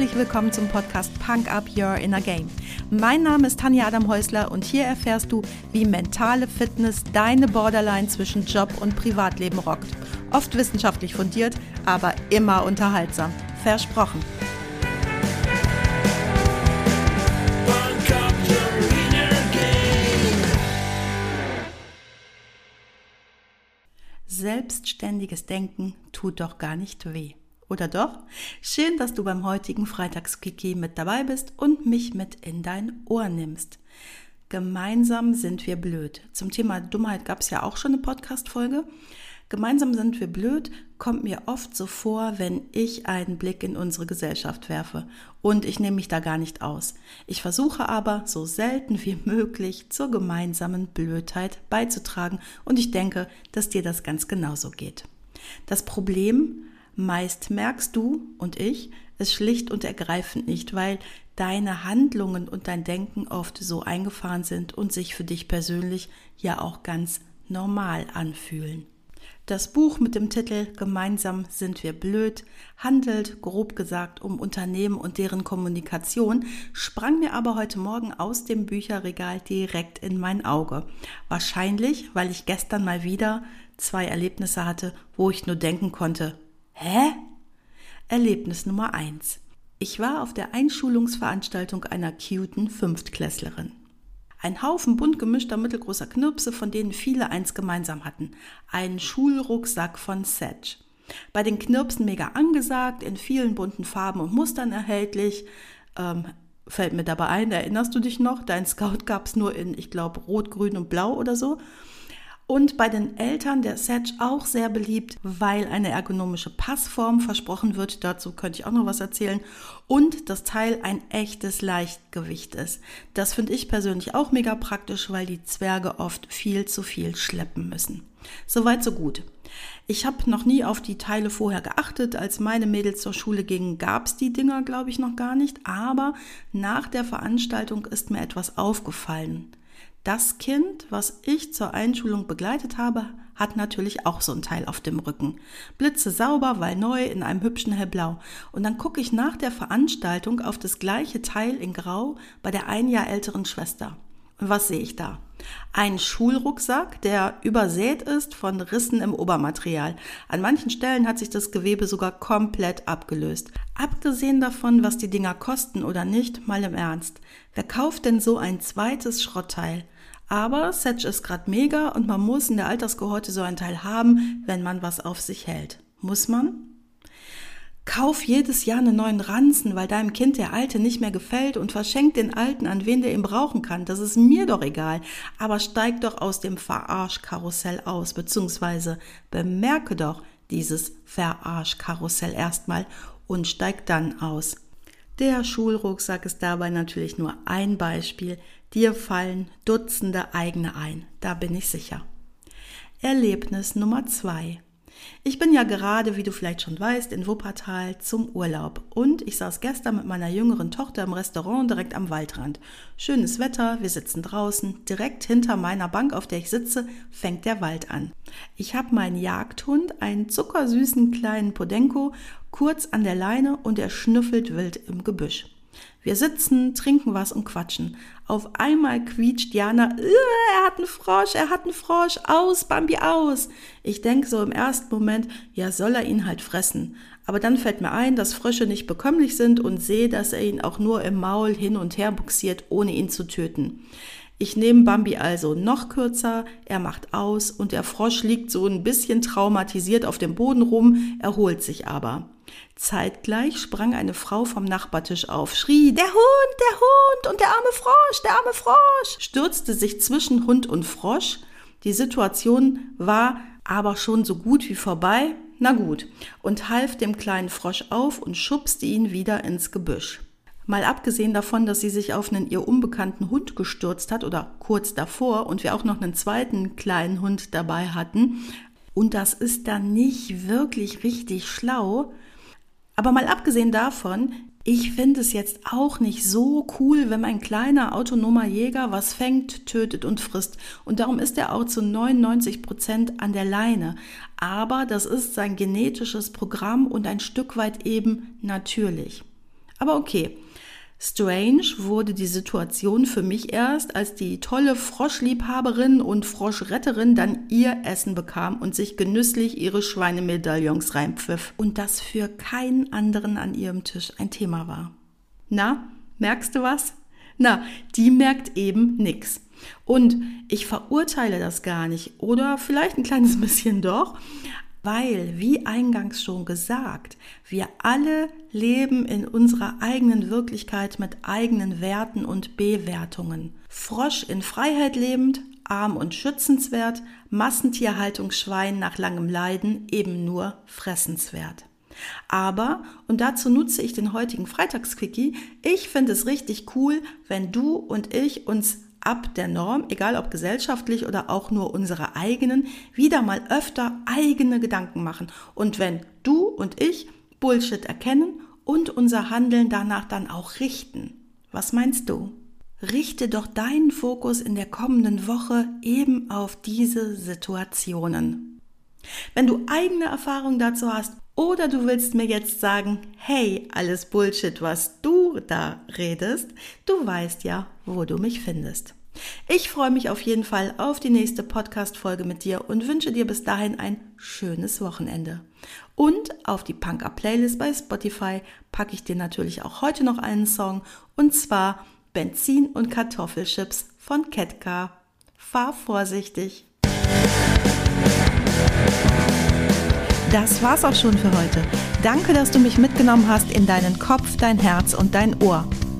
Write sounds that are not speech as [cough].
herzlich willkommen zum Podcast Punk Up Your Inner Game. Mein Name ist Tanja Adam Häusler und hier erfährst du, wie mentale Fitness deine Borderline zwischen Job und Privatleben rockt. Oft wissenschaftlich fundiert, aber immer unterhaltsam. Versprochen. Selbstständiges Denken tut doch gar nicht weh. Oder doch? Schön, dass du beim heutigen Freitagskiki mit dabei bist und mich mit in dein Ohr nimmst. Gemeinsam sind wir blöd. Zum Thema Dummheit gab es ja auch schon eine Podcast-Folge. Gemeinsam sind wir blöd kommt mir oft so vor, wenn ich einen Blick in unsere Gesellschaft werfe. Und ich nehme mich da gar nicht aus. Ich versuche aber, so selten wie möglich zur gemeinsamen Blödheit beizutragen. Und ich denke, dass dir das ganz genauso geht. Das Problem Meist merkst du und ich es schlicht und ergreifend nicht, weil deine Handlungen und dein Denken oft so eingefahren sind und sich für dich persönlich ja auch ganz normal anfühlen. Das Buch mit dem Titel Gemeinsam sind wir blöd handelt, grob gesagt, um Unternehmen und deren Kommunikation, sprang mir aber heute Morgen aus dem Bücherregal direkt in mein Auge. Wahrscheinlich, weil ich gestern mal wieder zwei Erlebnisse hatte, wo ich nur denken konnte, Hä? Erlebnis Nummer eins: Ich war auf der Einschulungsveranstaltung einer cuten Fünftklässlerin. Ein Haufen bunt gemischter mittelgroßer Knirpse, von denen viele eins gemeinsam hatten. Ein Schulrucksack von Sedge. Bei den Knirpsen mega angesagt, in vielen bunten Farben und Mustern erhältlich. Ähm, fällt mir dabei ein, erinnerst du dich noch? Dein Scout gab es nur in, ich glaube, Rot, Grün und Blau oder so und bei den Eltern der Sedge auch sehr beliebt, weil eine ergonomische Passform versprochen wird. Dazu könnte ich auch noch was erzählen. Und das Teil ein echtes Leichtgewicht ist. Das finde ich persönlich auch mega praktisch, weil die Zwerge oft viel zu viel schleppen müssen. Soweit, so gut. Ich habe noch nie auf die Teile vorher geachtet. Als meine Mädels zur Schule gingen, gab es die Dinger, glaube ich, noch gar nicht. Aber nach der Veranstaltung ist mir etwas aufgefallen. Das Kind, was ich zur Einschulung begleitet habe, hat natürlich auch so ein Teil auf dem Rücken. Blitze sauber, weil neu, in einem hübschen Hellblau. Und dann gucke ich nach der Veranstaltung auf das gleiche Teil in Grau bei der ein Jahr älteren Schwester. Was sehe ich da? Ein Schulrucksack, der übersät ist von Rissen im Obermaterial. An manchen Stellen hat sich das Gewebe sogar komplett abgelöst. Abgesehen davon, was die Dinger kosten oder nicht, mal im Ernst. Wer kauft denn so ein zweites Schrottteil? Aber Setch ist gerade mega und man muss in der Alterskohorte so ein Teil haben, wenn man was auf sich hält. Muss man? Kauf jedes Jahr einen neuen Ranzen, weil deinem Kind der alte nicht mehr gefällt und verschenk den alten an wen der ihn brauchen kann. Das ist mir doch egal. Aber steig doch aus dem Verarschkarussell aus, beziehungsweise bemerke doch dieses Verarschkarussell erstmal und steig dann aus. Der Schulrucksack ist dabei natürlich nur ein Beispiel. Dir fallen Dutzende eigene ein, da bin ich sicher. Erlebnis Nummer zwei. Ich bin ja gerade, wie du vielleicht schon weißt, in Wuppertal zum Urlaub und ich saß gestern mit meiner jüngeren Tochter im Restaurant direkt am Waldrand. Schönes Wetter, wir sitzen draußen, direkt hinter meiner Bank, auf der ich sitze, fängt der Wald an. Ich habe meinen Jagdhund, einen zuckersüßen kleinen Podenko, kurz an der Leine und er schnüffelt wild im Gebüsch. Wir sitzen, trinken was und quatschen. Auf einmal quietscht Jana, äh, er hat einen Frosch, er hat einen Frosch, aus, Bambi, aus. Ich denke so im ersten Moment, ja, soll er ihn halt fressen. Aber dann fällt mir ein, dass Frösche nicht bekömmlich sind und sehe, dass er ihn auch nur im Maul hin und her buxiert, ohne ihn zu töten. Ich nehme Bambi also noch kürzer, er macht aus und der Frosch liegt so ein bisschen traumatisiert auf dem Boden rum, erholt sich aber. Zeitgleich sprang eine Frau vom Nachbartisch auf, schrie, der Hund, der Hund und der arme Frosch, der arme Frosch, stürzte sich zwischen Hund und Frosch. Die Situation war aber schon so gut wie vorbei, na gut, und half dem kleinen Frosch auf und schubste ihn wieder ins Gebüsch. Mal abgesehen davon, dass sie sich auf einen ihr unbekannten Hund gestürzt hat oder kurz davor und wir auch noch einen zweiten kleinen Hund dabei hatten. Und das ist dann nicht wirklich richtig schlau. Aber mal abgesehen davon, ich finde es jetzt auch nicht so cool, wenn mein kleiner autonomer Jäger was fängt, tötet und frisst. Und darum ist er auch zu 99 Prozent an der Leine. Aber das ist sein genetisches Programm und ein Stück weit eben natürlich. Aber okay. Strange wurde die Situation für mich erst, als die tolle Froschliebhaberin und Froschretterin dann ihr Essen bekam und sich genüsslich ihre Schweinemedaillons reinpfiff und das für keinen anderen an ihrem Tisch ein Thema war. Na, merkst du was? Na, die merkt eben nix. Und ich verurteile das gar nicht oder vielleicht ein kleines [laughs] bisschen doch, weil, wie eingangs schon gesagt, wir alle leben in unserer eigenen Wirklichkeit mit eigenen Werten und Bewertungen. Frosch in Freiheit lebend, arm und schützenswert, Massentierhaltungsschwein nach langem Leiden eben nur fressenswert. Aber, und dazu nutze ich den heutigen Freitagsquickie, ich finde es richtig cool, wenn du und ich uns ab der Norm, egal ob gesellschaftlich oder auch nur unsere eigenen, wieder mal öfter eigene Gedanken machen. Und wenn du und ich Bullshit erkennen und unser Handeln danach dann auch richten. Was meinst du? Richte doch deinen Fokus in der kommenden Woche eben auf diese Situationen. Wenn du eigene Erfahrungen dazu hast oder du willst mir jetzt sagen, hey, alles Bullshit, was du da redest, du weißt ja, wo du mich findest. Ich freue mich auf jeden Fall auf die nächste Podcast-Folge mit dir und wünsche dir bis dahin ein schönes Wochenende. Und auf die Punk Up Playlist bei Spotify packe ich dir natürlich auch heute noch einen Song und zwar Benzin und Kartoffelchips von Ketka. Fahr vorsichtig. Das war's auch schon für heute. Danke, dass du mich mitgenommen hast in deinen Kopf, dein Herz und dein Ohr.